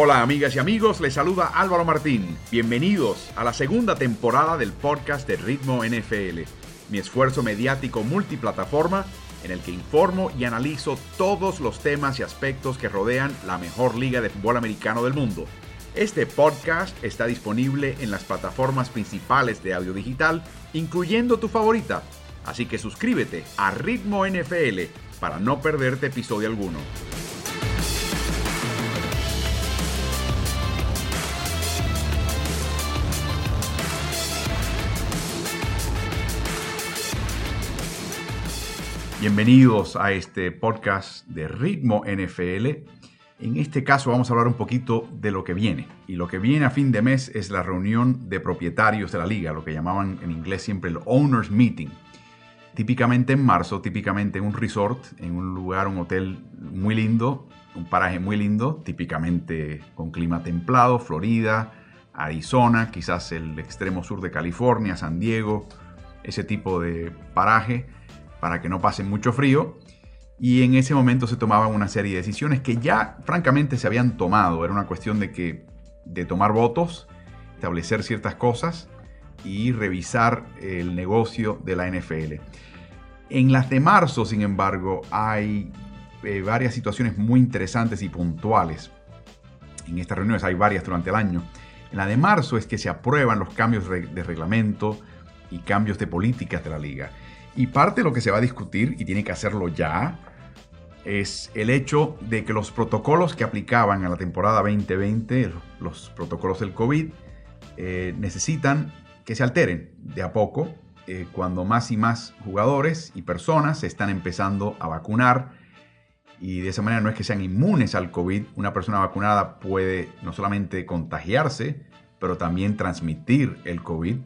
Hola amigas y amigos, les saluda Álvaro Martín. Bienvenidos a la segunda temporada del podcast de Ritmo NFL, mi esfuerzo mediático multiplataforma en el que informo y analizo todos los temas y aspectos que rodean la mejor liga de fútbol americano del mundo. Este podcast está disponible en las plataformas principales de audio digital, incluyendo tu favorita. Así que suscríbete a Ritmo NFL para no perderte episodio alguno. Bienvenidos a este podcast de Ritmo NFL. En este caso vamos a hablar un poquito de lo que viene. Y lo que viene a fin de mes es la reunión de propietarios de la liga, lo que llamaban en inglés siempre el Owners Meeting. Típicamente en marzo, típicamente en un resort, en un lugar, un hotel muy lindo, un paraje muy lindo, típicamente con clima templado, Florida, Arizona, quizás el extremo sur de California, San Diego, ese tipo de paraje para que no pase mucho frío. Y en ese momento se tomaban una serie de decisiones que ya francamente se habían tomado. Era una cuestión de que de tomar votos, establecer ciertas cosas y revisar el negocio de la NFL. En las de marzo, sin embargo, hay eh, varias situaciones muy interesantes y puntuales. En estas reuniones hay varias durante el año. En la de marzo es que se aprueban los cambios de reglamento y cambios de políticas de la liga. Y parte de lo que se va a discutir, y tiene que hacerlo ya, es el hecho de que los protocolos que aplicaban a la temporada 2020, los protocolos del COVID, eh, necesitan que se alteren de a poco eh, cuando más y más jugadores y personas se están empezando a vacunar. Y de esa manera no es que sean inmunes al COVID. Una persona vacunada puede no solamente contagiarse, pero también transmitir el COVID.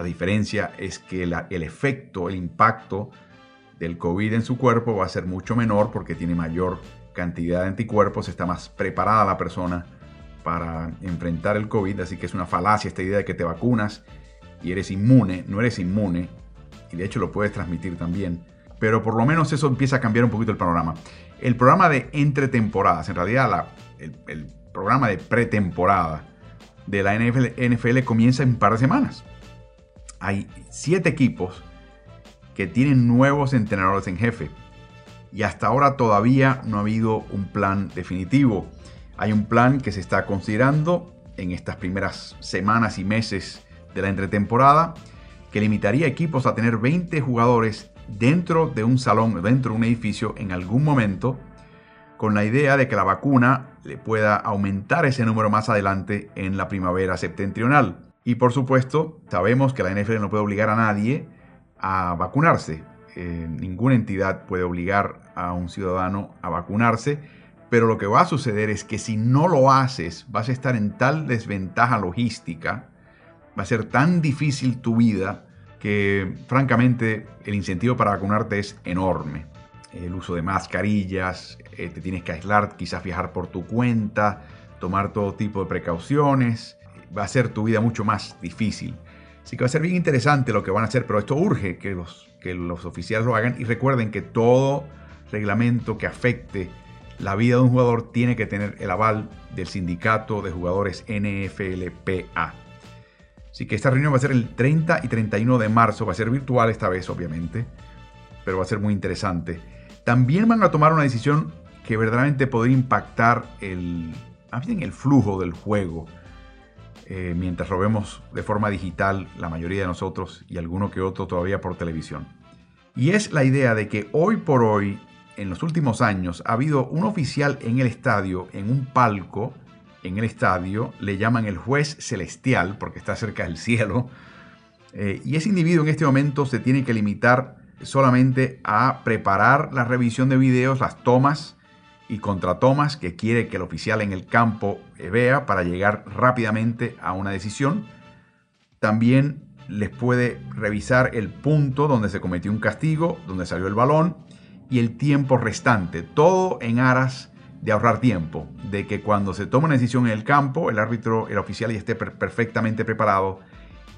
La diferencia es que el efecto, el impacto del COVID en su cuerpo va a ser mucho menor porque tiene mayor cantidad de anticuerpos, está más preparada la persona para enfrentar el COVID, así que es una falacia esta idea de que te vacunas y eres inmune, no eres inmune, y de hecho lo puedes transmitir también, pero por lo menos eso empieza a cambiar un poquito el panorama. El programa de entre temporadas, en realidad el, programa de pretemporada de la NFL, NFL comienza en un par de semanas hay siete equipos que tienen nuevos entrenadores en jefe. Y hasta ahora todavía no ha habido un plan definitivo. Hay un plan que se está considerando en estas primeras semanas y meses de la entretemporada que limitaría equipos a tener 20 jugadores dentro de un salón, dentro de un edificio en algún momento, con la idea de que la vacuna le pueda aumentar ese número más adelante en la primavera septentrional. Y por supuesto, sabemos que la NFL no puede obligar a nadie a vacunarse. Eh, ninguna entidad puede obligar a un ciudadano a vacunarse, pero lo que va a suceder es que si no lo haces, vas a estar en tal desventaja logística, va a ser tan difícil tu vida que francamente el incentivo para vacunarte es enorme. El uso de mascarillas, eh, te tienes que aislar, quizás viajar por tu cuenta, tomar todo tipo de precauciones va a ser tu vida mucho más difícil. Así que va a ser bien interesante lo que van a hacer, pero esto urge que los, que los oficiales lo hagan y recuerden que todo reglamento que afecte la vida de un jugador tiene que tener el aval del sindicato de jugadores NFLPA. Así que esta reunión va a ser el 30 y 31 de marzo, va a ser virtual esta vez obviamente, pero va a ser muy interesante. También van a tomar una decisión que verdaderamente podría impactar el, el flujo del juego eh, mientras lo vemos de forma digital la mayoría de nosotros y alguno que otro todavía por televisión. Y es la idea de que hoy por hoy, en los últimos años, ha habido un oficial en el estadio, en un palco, en el estadio, le llaman el juez celestial porque está cerca del cielo, eh, y ese individuo en este momento se tiene que limitar solamente a preparar la revisión de videos, las tomas, y contratomas que quiere que el oficial en el campo eh, vea para llegar rápidamente a una decisión. También les puede revisar el punto donde se cometió un castigo, donde salió el balón y el tiempo restante. Todo en aras de ahorrar tiempo, de que cuando se toma una decisión en el campo, el árbitro, el oficial ya esté perfectamente preparado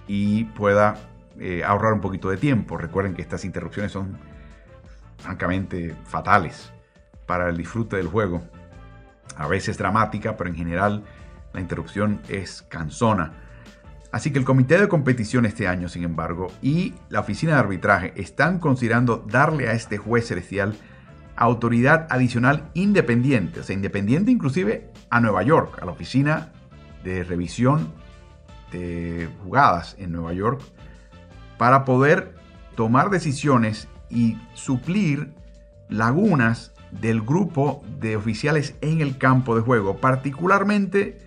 y pueda eh, ahorrar un poquito de tiempo. Recuerden que estas interrupciones son francamente fatales para el disfrute del juego. a veces dramática, pero en general la interrupción es cansona. Así que el comité de competición este año, sin embargo, y la oficina de arbitraje están considerando darle a este juez celestial autoridad adicional independiente, o sea, independiente inclusive a Nueva York, a la oficina de revisión de jugadas en Nueva York, para poder tomar decisiones y suplir lagunas del grupo de oficiales en el campo de juego, particularmente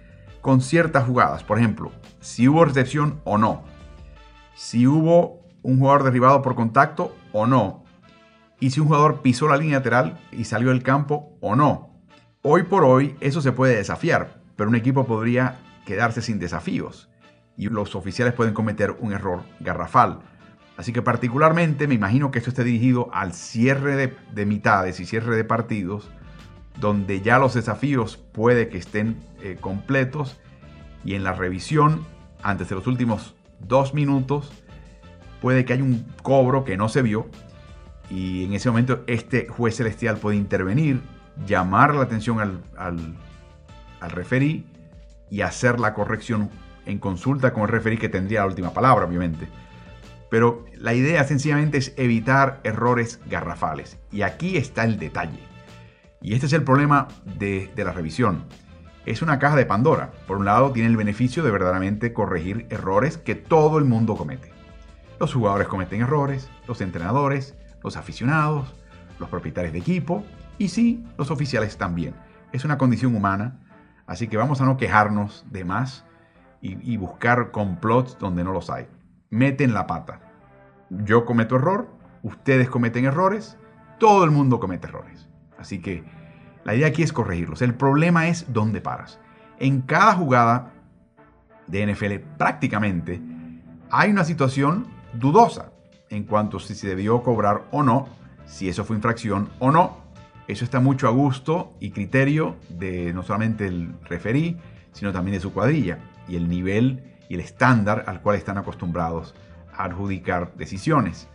con ciertas jugadas. Por ejemplo, si hubo recepción o no. Si hubo un jugador derribado por contacto o no. Y si un jugador pisó la línea lateral y salió del campo o no. Hoy por hoy eso se puede desafiar, pero un equipo podría quedarse sin desafíos y los oficiales pueden cometer un error garrafal. Así que particularmente me imagino que esto esté dirigido al cierre de, mitades y cierre de partidos, donde ya los desafíos puede que estén eh, completos y en la revisión, antes de los últimos dos minutos, puede que haya un cobro que no se vio y en ese momento este juez celestial puede intervenir, llamar la atención al, al, al referí y hacer la corrección en consulta con el referí que tendría la última palabra, obviamente. Pero la idea sencillamente es evitar errores garrafales. Y aquí está el detalle. Y este es el problema de, la revisión es una caja de Pandora. Por un lado, tiene el beneficio de verdaderamente corregir errores que todo el mundo comete. Los jugadores cometen errores, los entrenadores, los aficionados, los propietarios de equipo y sí, los oficiales también. Es una condición humana, así que vamos a no quejarnos de más y, buscar complots donde no los hay. Meten la pata. Yo cometo error, ustedes cometen errores, todo el mundo comete errores. Así que la idea aquí es corregirlos. El problema es dónde paras. En cada jugada de NFL prácticamente hay una situación dudosa en cuanto a si se debió cobrar o no, si eso fue infracción o no. Eso está mucho a gusto y criterio de no solamente el referí, sino también de su cuadrilla y el nivel y el estándar al cual están acostumbrados a adjudicar decisiones.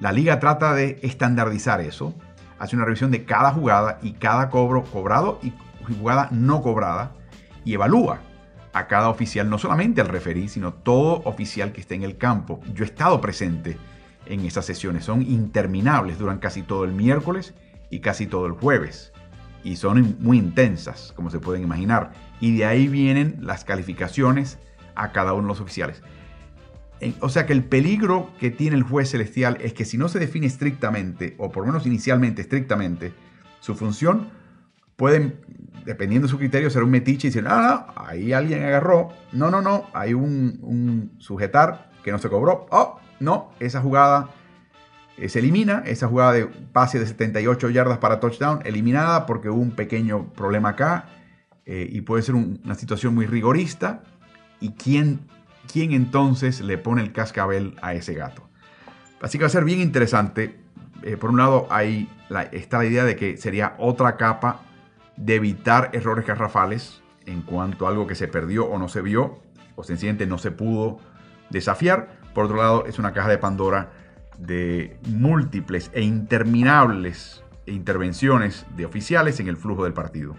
La liga trata de estandarizar eso hace una revisión de cada jugada y cada cobro cobrado y jugada no cobrada y evalúa a cada oficial, no solamente al referí, sino todo oficial que esté en el campo. Yo he estado presente en esas sesiones, son interminables, duran casi todo el miércoles y casi todo el jueves. Y son muy intensas, como se pueden imaginar. Y de ahí vienen las calificaciones a cada uno de los oficiales. O sea que el peligro que tiene el juez celestial es que si no se define estrictamente, o por lo menos inicialmente estrictamente, su función, pueden, dependiendo de su criterio, ser un metiche y decir, ah, no, ahí alguien agarró, no, no, no, hay un, sujetar que no se cobró, oh, no, esa jugada eh, se elimina, esa jugada de pase de 78 yardas para touchdown, eliminada porque hubo un pequeño problema acá, eh, y puede ser una situación muy rigorista, y quién quién entonces le pone el cascabel a ese gato. Así que va a ser bien interesante. Eh, por un lado, ahí está la idea de que sería otra capa de evitar errores garrafales en cuanto a algo que se perdió o no se vio, o sencillamente no se pudo desafiar. Por otro lado, es una caja de Pandora de múltiples e interminables intervenciones de oficiales en el flujo del partido.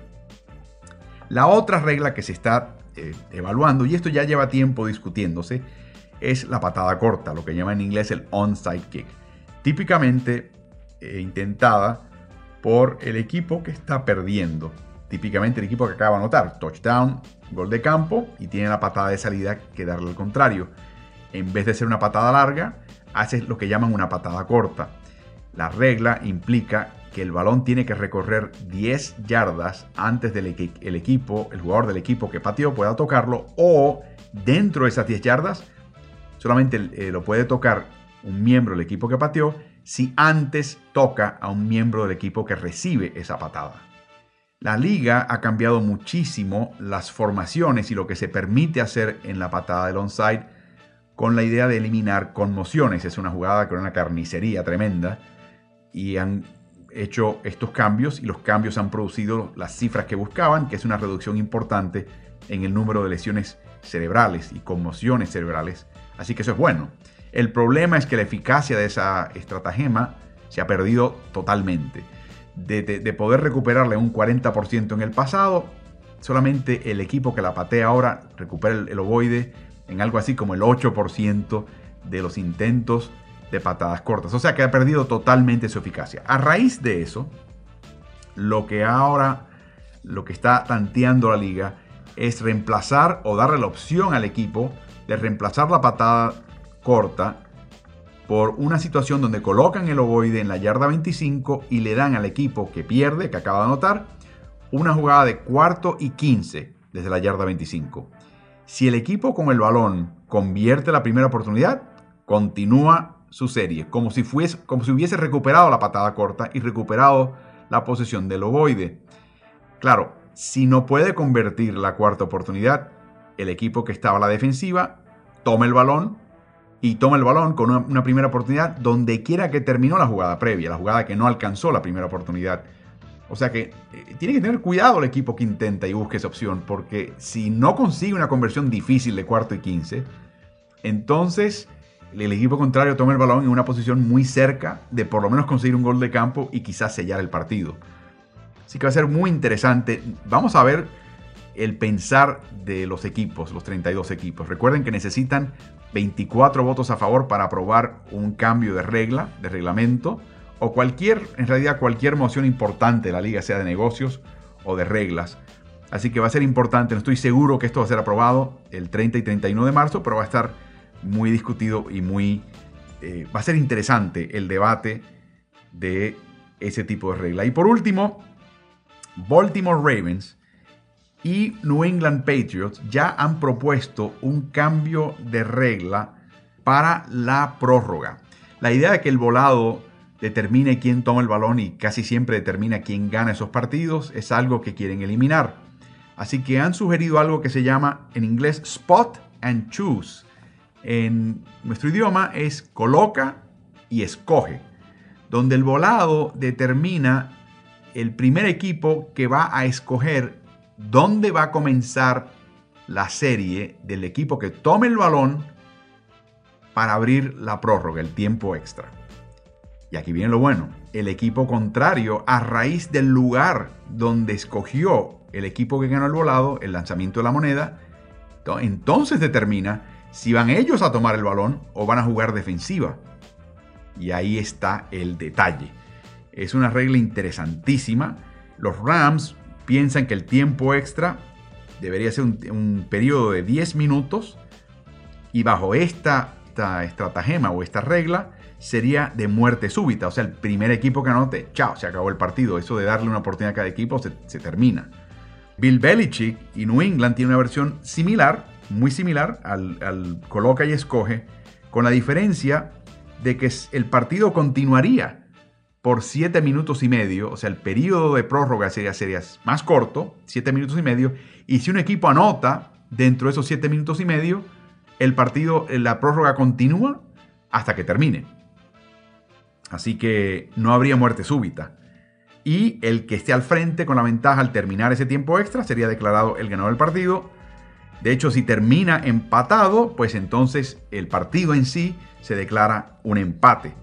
La otra regla que se está eh, evaluando, y esto ya lleva tiempo discutiéndose, es la patada corta, lo que llama en inglés el onside kick. Típicamente eh, intentada por el equipo que está perdiendo. Típicamente el equipo que acaba de anotar, touchdown, gol de campo, y tiene la patada de salida que darle al contrario. En vez de ser una patada larga, hace lo que llaman una patada corta. La regla implica que el balón tiene que recorrer 10 yardas antes del que el equipo, el jugador del equipo que pateó pueda tocarlo o dentro de esas 10 yardas solamente eh, lo puede tocar un miembro del equipo que pateó si antes toca a un miembro del equipo que recibe esa patada. La liga ha cambiado muchísimo las formaciones y lo que se permite hacer en la patada del onside con la idea de eliminar conmociones. Es una jugada con una carnicería tremenda y han hecho estos cambios y los cambios han producido las cifras que buscaban, que es una reducción importante en el número de lesiones cerebrales y conmociones cerebrales. Así que eso es bueno. El problema es que la eficacia de esa estratagema se ha perdido totalmente. de, poder recuperarle un 40% en el pasado, solamente el equipo que la patea ahora recupera el, el ovoide en algo así como el 8% de los intentos de patadas cortas. O sea que ha perdido totalmente su eficacia. A raíz de eso, lo que ahora, lo que está tanteando la liga es reemplazar o darle la opción al equipo de reemplazar la patada corta por una situación donde colocan el ovoide en la yarda 25 y le dan al equipo que pierde, que acaba de anotar, una jugada de cuarto y 15 desde la yarda 25. Si el equipo con el balón convierte la primera oportunidad, continúa su serie, como si, fuese, como si hubiese recuperado la patada corta y recuperado la posesión del ovoide. Claro, si no puede convertir la cuarta oportunidad, el equipo que estaba a la defensiva toma el balón y toma el balón con una, primera oportunidad donde quiera que terminó la jugada previa, la jugada que no alcanzó la primera oportunidad. O sea que eh, tiene que tener cuidado el equipo que intenta y busque esa opción, porque si no consigue una conversión difícil de cuarto y quince, entonces el equipo contrario toma el balón en una posición muy cerca de por lo menos conseguir un gol de campo y quizás sellar el partido. Así que va a ser muy interesante. Vamos a ver el pensar de los equipos, los 32 equipos. Recuerden que necesitan 24 votos a favor para aprobar un cambio de regla, de reglamento, o cualquier, en realidad cualquier moción importante de la liga, sea de negocios o de reglas. Así que va a ser importante, no estoy seguro que esto va a ser aprobado el 30 y 31 de marzo, pero va a estar muy discutido y muy... Eh, va a ser interesante el debate de ese tipo de regla. Y por último, Baltimore Ravens y New England Patriots ya han propuesto un cambio de regla para la prórroga. La idea de que el volado determine quién toma el balón y casi siempre determina quién gana esos partidos es algo que quieren eliminar. Así que han sugerido algo que se llama en inglés spot and choose. En nuestro idioma es coloca y escoge, donde el volado determina el primer equipo que va a escoger dónde va a comenzar la serie del equipo que tome el balón para abrir la prórroga, el tiempo extra. Y aquí viene lo bueno, el equipo contrario, a raíz del lugar donde escogió el equipo que ganó el volado, el lanzamiento de la moneda, entonces determina si van ellos a tomar el balón o van a jugar defensiva. Y ahí está el detalle. Es una regla interesantísima. Los Rams piensan que el tiempo extra debería ser un, periodo de 10 minutos y bajo esta, estratagema o esta regla sería de muerte súbita. O sea, el primer equipo que anote, chao, se acabó el partido. Eso de darle una oportunidad a cada equipo se, se termina. Bill Belichick y New England tienen una versión similar, muy similar al, coloca y escoge, con la diferencia de que el partido continuaría por 7 minutos y medio, o sea, el periodo de prórroga sería, sería más corto, 7 minutos y medio, y si un equipo anota dentro de esos 7 minutos y medio, el partido, la prórroga continúa hasta que termine. Así que no habría muerte súbita. Y el que esté al frente con la ventaja al terminar ese tiempo extra sería declarado el ganador del partido de hecho, si termina empatado, pues entonces el partido en sí se declara un empate.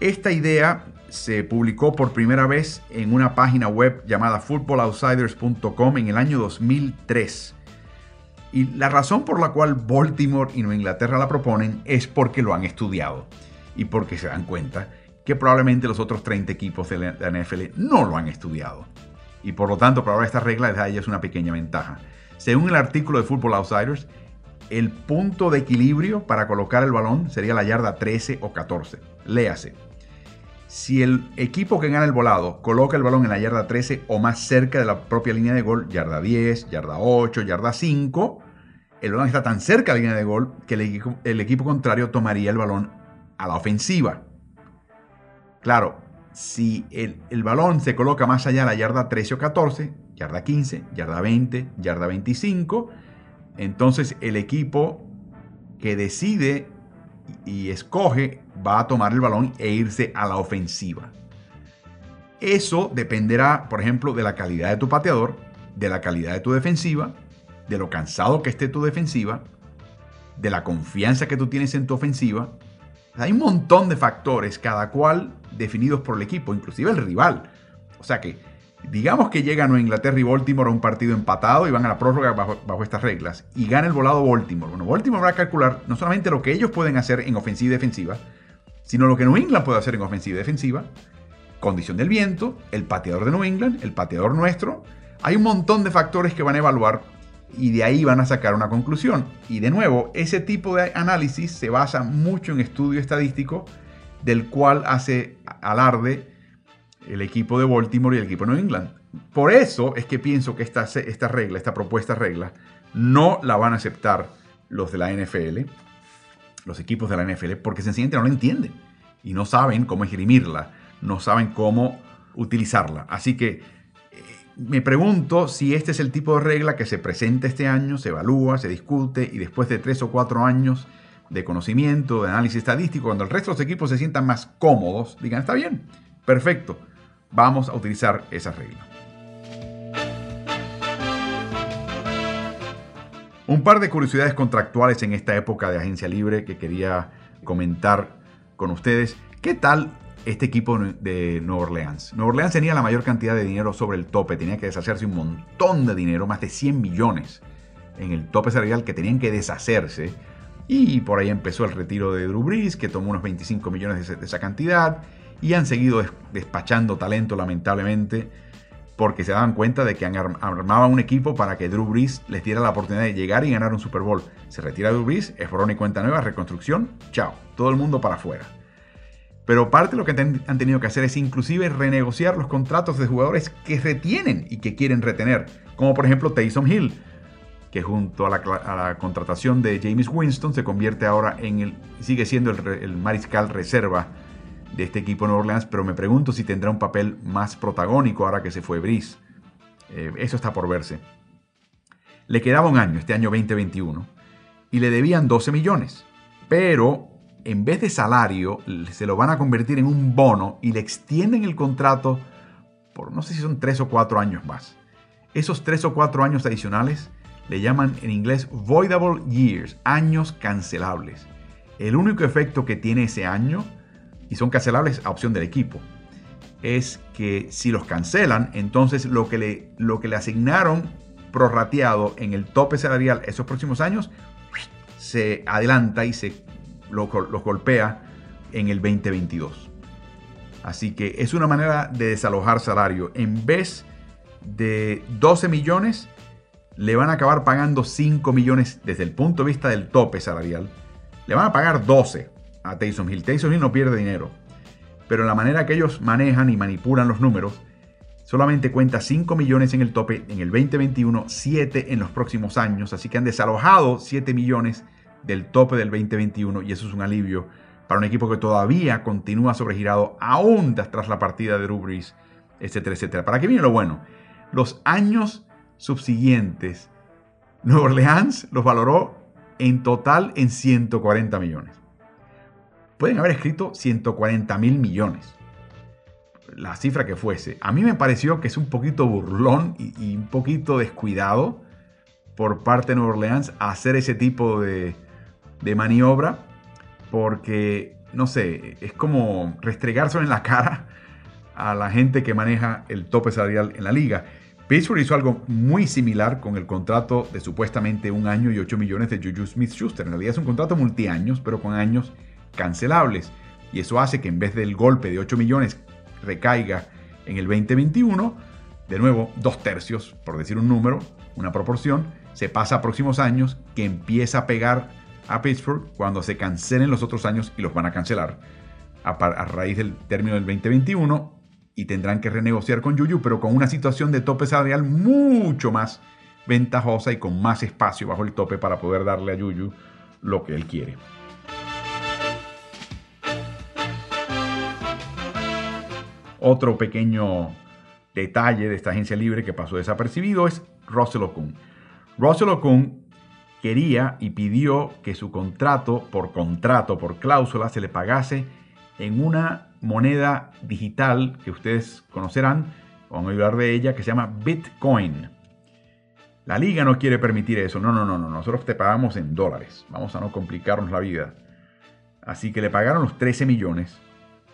Esta idea se publicó por primera vez en una página web llamada footballoutsiders.com en el año 2003. Y la razón por la cual Baltimore y Nueva Inglaterra la proponen es porque lo han estudiado y porque se dan cuenta que probablemente los otros 30 equipos de la NFL no lo han estudiado. Y por lo tanto, para esta regla les da a ellos una pequeña ventaja. Según el artículo de Football Outsiders, el punto de equilibrio para colocar el balón sería la yarda 13 o 14. Léase. Si el equipo que gana el volado coloca el balón en la yarda 13 o más cerca de la propia línea de gol, yarda 10, yarda 8, yarda 5, el balón está tan cerca de la línea de gol que el equipo, contrario tomaría el balón a la ofensiva. Claro, si el, el, balón se coloca más allá de la yarda 13 o 14, yarda 15, yarda 20, yarda 25. Entonces el equipo que decide y escoge va a tomar el balón e irse a la ofensiva. Eso dependerá, por ejemplo, de la calidad de tu pateador, de la calidad de tu defensiva, de lo cansado que esté tu defensiva, de la confianza que tú tienes en tu ofensiva. Hay un montón de factores, cada cual definidos por el equipo, inclusive el rival O sea que, digamos que llegan a Inglaterra y Baltimore a un partido empatado y van a la prórroga bajo, bajo, estas reglas y gana el volado Baltimore. Bueno, Baltimore va a calcular no solamente lo que ellos pueden hacer en ofensiva y defensiva, sino lo que New England puede hacer en ofensiva y defensiva, condición del viento, el pateador de New England, el pateador nuestro. Hay un montón de factores que van a evaluar y de ahí van a sacar una conclusión. Y de nuevo, ese tipo de análisis se basa mucho en estudio estadístico del cual hace alarde el equipo de Baltimore y el equipo de New England. Por eso es que pienso que esta, esta regla, esta propuesta regla, no la van a aceptar los de la NFL, los equipos de la NFL, porque sencillamente no la entienden y no saben cómo esgrimirla no saben cómo utilizarla. Así que eh, me pregunto si este es el tipo de regla que se presenta este año, se evalúa, se discute y después de tres o cuatro años de conocimiento, de análisis estadístico, cuando el resto de los equipos se sientan más cómodos, digan, está bien, perfecto, vamos a utilizar esa regla. Un par de curiosidades contractuales en esta época de agencia libre que quería comentar con ustedes. ¿Qué tal este equipo de Nueva Orleans. Nueva Orleans tenía la mayor cantidad de dinero sobre el tope, tenía que deshacerse un montón de dinero, más de 100 millones en el tope salarial que tenían que deshacerse. Y por ahí empezó el retiro de Drew Brees, que tomó unos 25 millones de esa cantidad. Y han seguido despachando talento, lamentablemente, porque se daban cuenta de que armaban un equipo para que Drew Brees les diera la oportunidad de llegar y ganar un Super Bowl. Se retira Drew Brees, es borrón y cuenta nueva, reconstrucción, chao, todo el mundo para afuera. Pero parte de lo que han tenido que hacer es inclusive renegociar los contratos de jugadores que retienen y que quieren retener, como por ejemplo Taysom Hill, que junto a la, contratación de James Winston se convierte ahora en el, sigue siendo el, mariscal reserva de este equipo Nueva Orleans, pero me pregunto si tendrá un papel más protagónico ahora que se fue Brice. Eh, eso está por verse. Le quedaba un año, este año 2021, y le debían 12 millones, pero en vez de salario, se lo van a convertir en un bono y le extienden el contrato por no sé si son tres o cuatro años más. Esos tres o cuatro años adicionales le llaman en inglés voidable years, años cancelables. El único efecto que tiene ese año, y son cancelables a opción del equipo, es que si los cancelan, entonces lo que le, lo que le asignaron prorrateado en el tope salarial esos próximos años se adelanta y se los, golpea en el 2022. Así que es una manera de desalojar salario. En vez de 12 millones, le van a acabar pagando 5 millones desde el punto de vista del tope salarial. Le van a pagar 12 a Taysom Hill. Taysom Hill no pierde dinero. Pero la manera que ellos manejan y manipulan los números, solamente cuenta 5 millones en el tope en el 2021, 7 en los próximos años. Así que han desalojado 7 millones del tope del 2021 y eso es un alivio para un equipo que todavía continúa sobregirado aún tras la partida de Drew etcétera, etcétera. ¿Para qué viene lo bueno? Los años subsiguientes, Nueva Orleans los valoró en total en 140 millones. Pueden haber escrito 140 mil millones. La cifra que fuese. A mí me pareció que es un poquito burlón y, un poquito descuidado por parte de Nueva Orleans hacer ese tipo de, maniobra porque, no sé, es como restregarse en la cara a la gente que maneja el tope salarial en la liga. Pittsburgh hizo algo muy similar con el contrato de supuestamente un año y 8 millones de Juju Smith-Schuster. En realidad es un contrato multiaños, pero con años cancelables. Y eso hace que en vez del golpe de 8 millones recaiga en el 2021, de nuevo, dos tercios, por decir un número, una proporción, se pasa a próximos años que empieza a pegar a Pittsburgh cuando se cancelen los otros años y los van a cancelar a, raíz del término del 2021 y tendrán que renegociar con Yuyu, pero con una situación de tope salarial mucho más ventajosa y con más espacio bajo el tope para poder darle a Yuyu lo que él quiere. Otro pequeño detalle de esta agencia libre que pasó desapercibido es Russell Okun. Russell Okun quería y pidió que su contrato, por contrato, por cláusula, se le pagase en una moneda digital que ustedes conocerán, vamos a hablar de ella, que se llama Bitcoin. La liga no quiere permitir eso. No, no, no, no. Nosotros te pagamos en dólares. Vamos a no complicarnos la vida. Así que le pagaron los 13 millones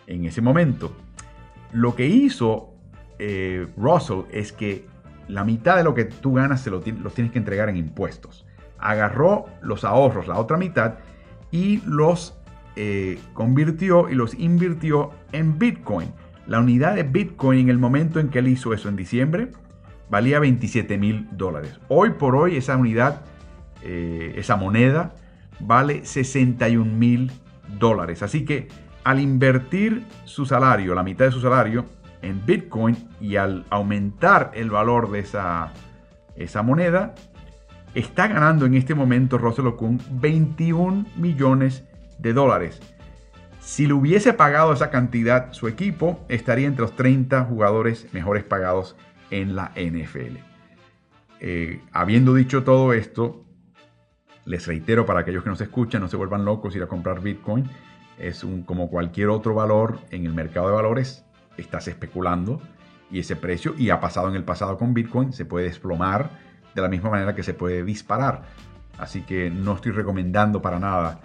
en ese momento. Lo que hizo eh, Russell es que la mitad de lo que tú ganas se lo los tienes que entregar en impuestos. Agarró los ahorros, la otra mitad, y los eh, convirtió y los invirtió en Bitcoin. La unidad de Bitcoin en el momento en que él hizo eso en diciembre valía 27 mil dólares. Hoy por hoy esa unidad, eh, esa moneda, vale 61 mil dólares. Así que al invertir su salario, la mitad de su salario, en Bitcoin y al aumentar el valor de esa, esa moneda, está ganando en este momento Russell Okung 21 millones de dólares. Si le hubiese pagado esa cantidad su equipo, estaría entre los 30 jugadores mejores pagados en la NFL. Eh, habiendo dicho todo esto, les reitero para aquellos que nos escuchan, no se vuelvan locos ir a comprar Bitcoin. Es un, como cualquier otro valor en el mercado de valores, estás especulando y ese precio, y ha pasado en el pasado con Bitcoin, se puede desplomar de la misma manera que se puede disparar. Así que no estoy recomendando para nada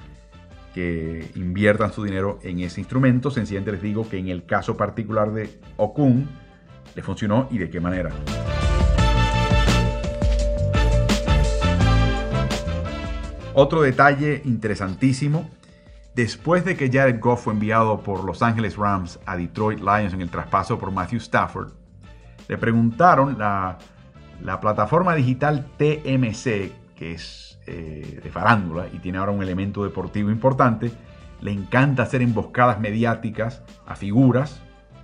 que inviertan su dinero en ese instrumento. Sencillamente les digo que en el caso particular de Okun le funcionó y de qué manera. Otro detalle interesantísimo Después de que Jared Goff fue enviado por Los Angeles Rams a Detroit Lions en el traspaso por Matthew Stafford, le preguntaron la, la plataforma digital TMC, que es eh, de farándula y tiene ahora un elemento deportivo importante, le encanta hacer emboscadas mediáticas a figuras,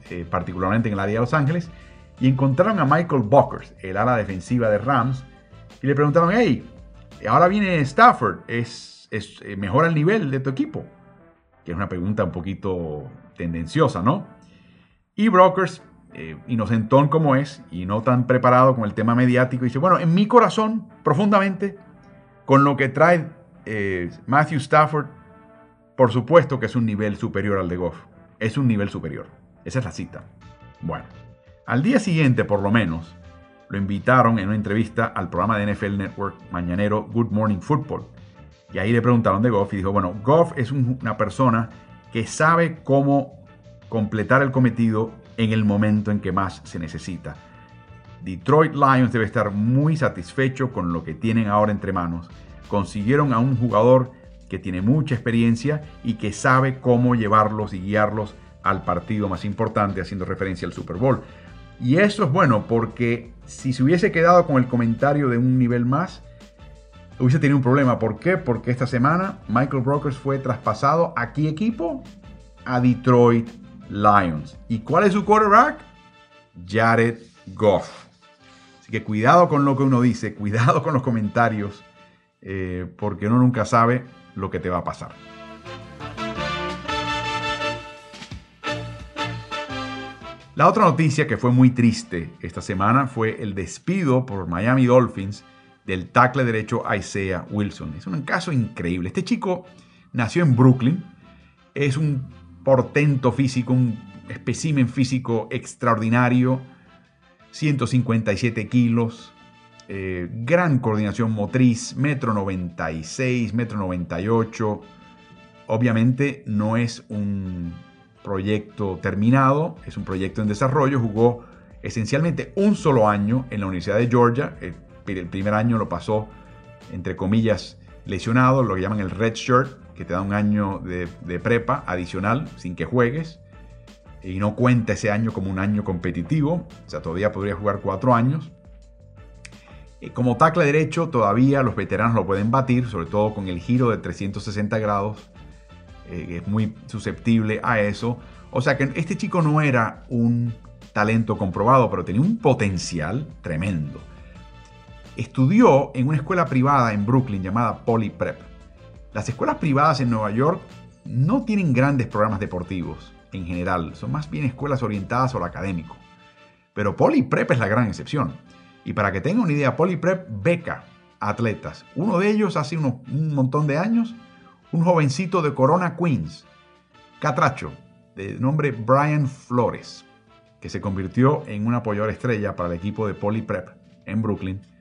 eh, particularmente en el área de Los Ángeles, y encontraron a Michael Buckers, el ala defensiva de Rams, y le preguntaron, hey, ahora viene Stafford, ¿es, es eh, mejora el nivel de tu equipo? Que es una pregunta un poquito tendenciosa, ¿no? Y Brokers, eh, inocentón como es y no tan preparado con el tema mediático, dice, bueno, en mi corazón, profundamente, con lo que trae eh, Matthew Stafford, por supuesto que es un nivel superior al de Goff. Es un nivel superior. Esa es la cita. Bueno, al día siguiente, por lo menos, lo invitaron en una entrevista al programa de NFL Network mañanero Good Morning Football y ahí le preguntaron de Goff y dijo, bueno, Goff es una persona que sabe cómo completar el cometido en el momento en que más se necesita. Detroit Lions debe estar muy satisfecho con lo que tienen ahora entre manos. Consiguieron a un jugador que tiene mucha experiencia y que sabe cómo llevarlos y guiarlos al partido más importante, haciendo referencia al Super Bowl. Y eso es bueno porque si se hubiese quedado con el comentario de un nivel más, hubiese tenido un problema. ¿Por qué? Porque esta semana Michael Brokers fue traspasado a equipo? A Detroit Lions. ¿Y cuál es su quarterback? Jared Goff. Así que cuidado con lo que uno dice, cuidado con los comentarios, eh, porque uno nunca sabe lo que te va a pasar. La otra noticia que fue muy triste esta semana fue el despido por Miami Dolphins del tackle derecho Isaiah Wilson. Es un caso increíble. Este chico nació en Brooklyn, es un portento físico, un espécimen físico extraordinario, 157 kilos, eh, gran coordinación motriz, metro 96, metro 98. Obviamente no es un proyecto terminado, es un proyecto en desarrollo. Jugó esencialmente un solo año en la Universidad de Georgia, eh, el primer año lo pasó, entre comillas, lesionado, lo que llaman el red shirt, que te da un año de, prepa adicional sin que juegues. Y no cuenta ese año como un año competitivo, o sea, todavía podría jugar cuatro años. Como tackle derecho, todavía los veteranos lo pueden batir, sobre todo con el giro de 360 grados, eh, es muy susceptible a eso. O sea que este chico no era un talento comprobado, pero tenía un potencial tremendo. Estudió en una escuela privada en Brooklyn llamada Poly Prep. Las escuelas privadas en Nueva York no tienen grandes programas deportivos en general, son más bien escuelas orientadas a lo académico. Pero Poly Prep es la gran excepción. Y para que tengan una idea, Poly Prep beca a atletas. Uno de ellos hace un montón de años, un jovencito de Corona Queens, catracho, de nombre Brian Flores, que se convirtió en una apoyador estrella para el equipo de Poly Prep en Brooklyn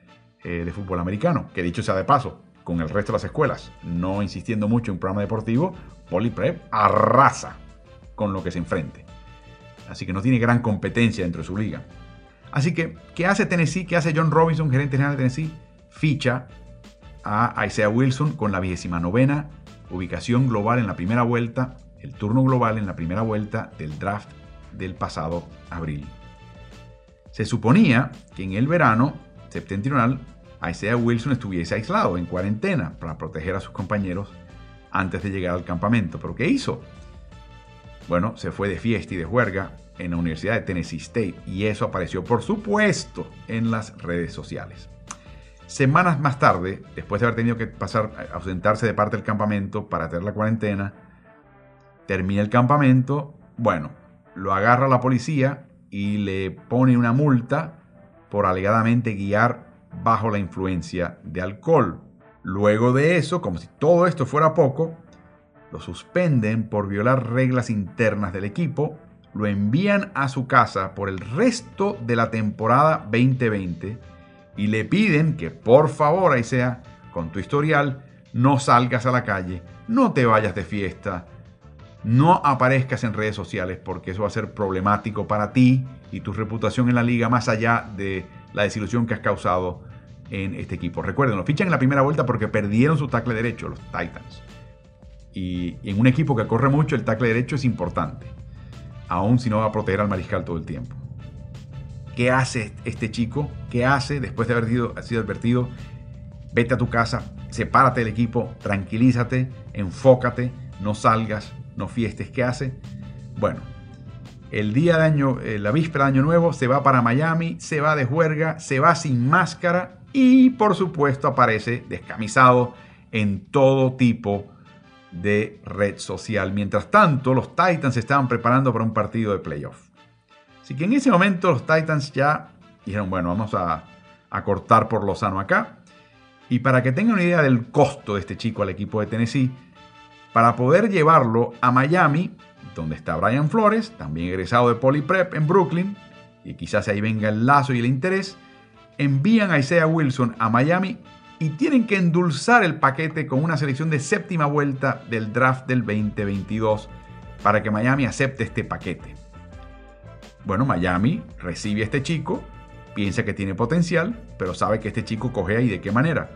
eh, de fútbol americano, que dicho sea de paso, con el resto de las escuelas, no insistiendo mucho en programa deportivo, Polyprep arrasa con lo que se enfrente. Así que no tiene gran competencia dentro de su liga. Así que, ¿qué hace Tennessee? ¿Qué hace John Robinson, gerente general de Tennessee? Ficha a Isaiah Wilson con la vigésima novena ubicación global en la primera vuelta, el turno global en la primera vuelta del draft del pasado abril. Se suponía que en el verano septentrional Isaiah Wilson estuviese aislado en cuarentena para proteger a sus compañeros antes de llegar al campamento. ¿Pero qué hizo? Bueno, se fue de fiesta y de juerga en la Universidad de Tennessee State y eso apareció por supuesto en las redes sociales. Semanas más tarde, después de haber tenido que pasar a ausentarse de parte del campamento para hacer la cuarentena, termina el campamento, bueno, lo agarra la policía y le pone una multa por alegadamente guiar bajo la influencia de alcohol. Luego de eso, como si todo esto fuera poco, lo suspenden por violar reglas internas del equipo, lo envían a su casa por el resto de la temporada 2020 y le piden que por favor, ahí sea, con tu historial, no salgas a la calle, no te vayas de fiesta, no aparezcas en redes sociales porque eso va a ser problemático para ti y tu reputación en la liga más allá de la desilusión que has causado en este equipo. Recuerden, lo fichan en la primera vuelta porque perdieron su tackle derecho, los Titans. Y, en un equipo que corre mucho, el tackle derecho es importante, aun si no va a proteger al mariscal todo el tiempo. ¿Qué hace este chico? ¿Qué hace después de haber sido, advertido? Vete a tu casa, sepárate del equipo, tranquilízate, enfócate, no salgas, no fiestes. ¿Qué hace? Bueno, el día de año, eh, la víspera de año nuevo, se va para Miami, se va de juerga, se va sin máscara y por supuesto aparece descamisado en todo tipo de red social. Mientras tanto, los Titans se estaban preparando para un partido de playoff. Así que en ese momento los Titans ya dijeron, bueno, vamos a, cortar por lo sano acá. Y para que tengan una idea del costo de este chico al equipo de Tennessee, para poder llevarlo a Miami, donde está Brian Flores, también egresado de Poly Prep en Brooklyn, y quizás ahí venga el lazo y el interés, envían a Isaiah Wilson a Miami y tienen que endulzar el paquete con una selección de séptima vuelta del draft del 2022 para que Miami acepte este paquete. Bueno, Miami recibe a este chico, piensa que tiene potencial, pero sabe que este chico coge y de qué manera.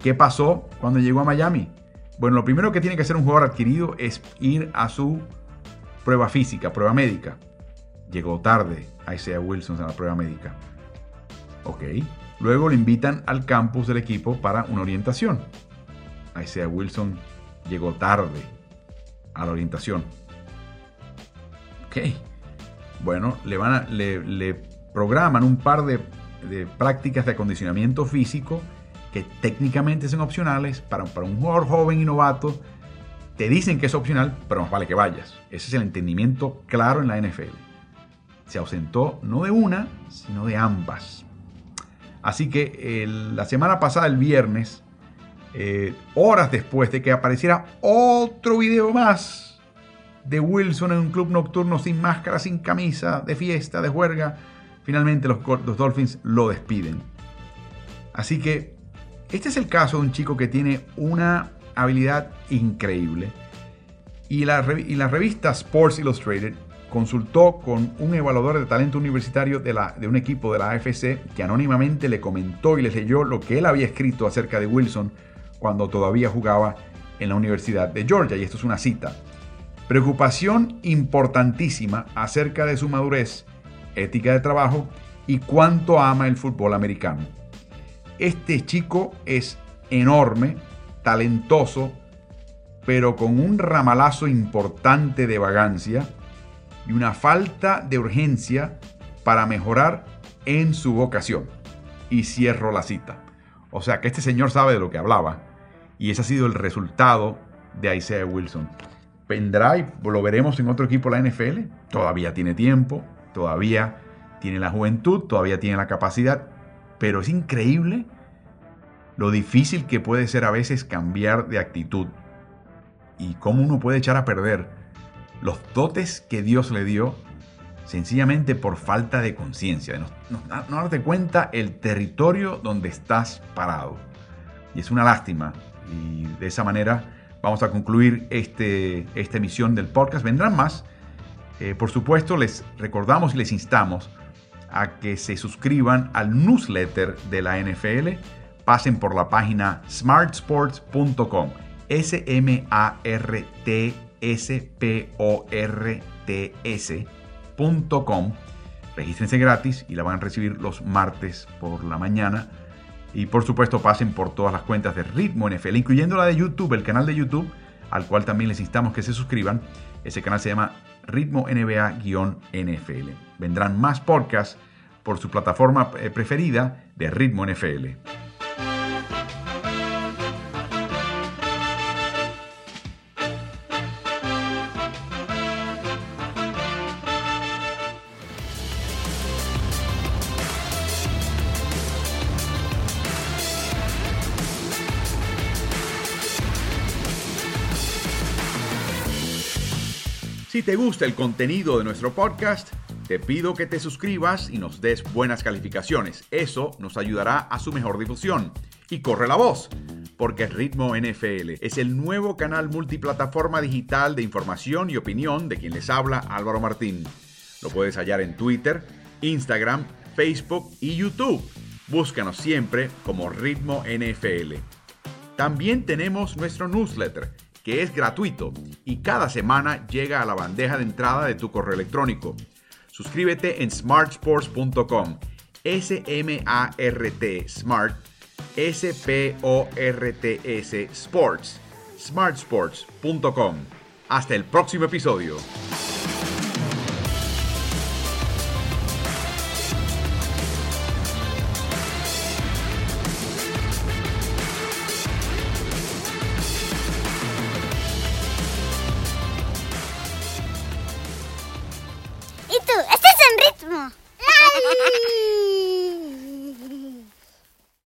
¿Qué pasó cuando llegó a Miami? Bueno, lo primero que tiene que hacer un jugador adquirido es ir a su prueba física, prueba médica. Llegó tarde a Isaiah Wilson a la prueba médica. Ok. Luego lo invitan al campus del equipo para una orientación. Isaiah Wilson llegó tarde a la orientación. Ok bueno, le, van le, programan un par de, prácticas de acondicionamiento físico que técnicamente son opcionales para, para un jugador joven y novato. Te dicen que es opcional, pero más vale que vayas. Ese es el entendimiento claro en la NFL. Se ausentó no de una, sino de ambas. Así que la semana pasada, el viernes, eh, horas después de que apareciera otro video más de Wilson en un club nocturno sin máscara, sin camisa, de fiesta, de juerga. Finalmente los, Dolphins lo despiden. Así que este es el caso de un chico que tiene una habilidad increíble. Y la, y revista Sports Illustrated consultó con un evaluador de talento universitario de un equipo de la AFC que anónimamente le comentó y le leyó lo que él había escrito acerca de Wilson cuando todavía jugaba en la Universidad de Georgia. Y esto es una cita. Preocupación importantísima acerca de su madurez, ética de trabajo y cuánto ama el fútbol americano. Este chico es enorme, talentoso, pero con un ramalazo importante de vagancia y una falta de urgencia para mejorar en su vocación. Y cierro la cita. O sea que este señor sabe de lo que hablaba y ese ha sido el resultado de Isaiah Wilson vendrá y lo veremos en otro equipo de la NFL. Todavía tiene tiempo, todavía tiene la juventud, todavía tiene la capacidad, pero es increíble lo difícil que puede ser a veces cambiar de actitud y cómo uno puede echar a perder los dotes que Dios le dio sencillamente por falta de conciencia, no, no, darte cuenta el territorio donde estás parado. Y es una lástima y de esa manera vamos a concluir este, esta emisión del podcast. Vendrán más. Eh, por supuesto, les recordamos y les instamos a que se suscriban al newsletter de la NFL. Pasen por la página smartsports.com. S-M-A-R-T-S-P-O-R-T-S.com. Regístrense gratis y la van a recibir los martes por la mañana. Y por supuesto pasen por todas las cuentas de Ritmo NFL, incluyendo la de YouTube, el canal de YouTube, al cual también les instamos que se suscriban. Ese canal se llama Ritmo NBA-NFL. Vendrán más podcasts por su plataforma eh, preferida de Ritmo NFL. Si te gusta el contenido de nuestro podcast, te pido que te suscribas y nos des buenas calificaciones. Eso nos ayudará a su mejor difusión. Y corre la voz, porque Ritmo NFL es el nuevo canal multiplataforma digital de información y opinión de quien les habla Álvaro Martín. Lo puedes hallar en Twitter, Instagram, Facebook y YouTube. Búscanos siempre como Ritmo NFL. También tenemos nuestro newsletter que es gratuito y cada semana llega a la bandeja de entrada de tu correo electrónico. Suscríbete en smartsports.com. S-M-A-R-T, Smart, S-P-O-R-T-S, Sports, smartsports.com. Hasta el próximo episodio.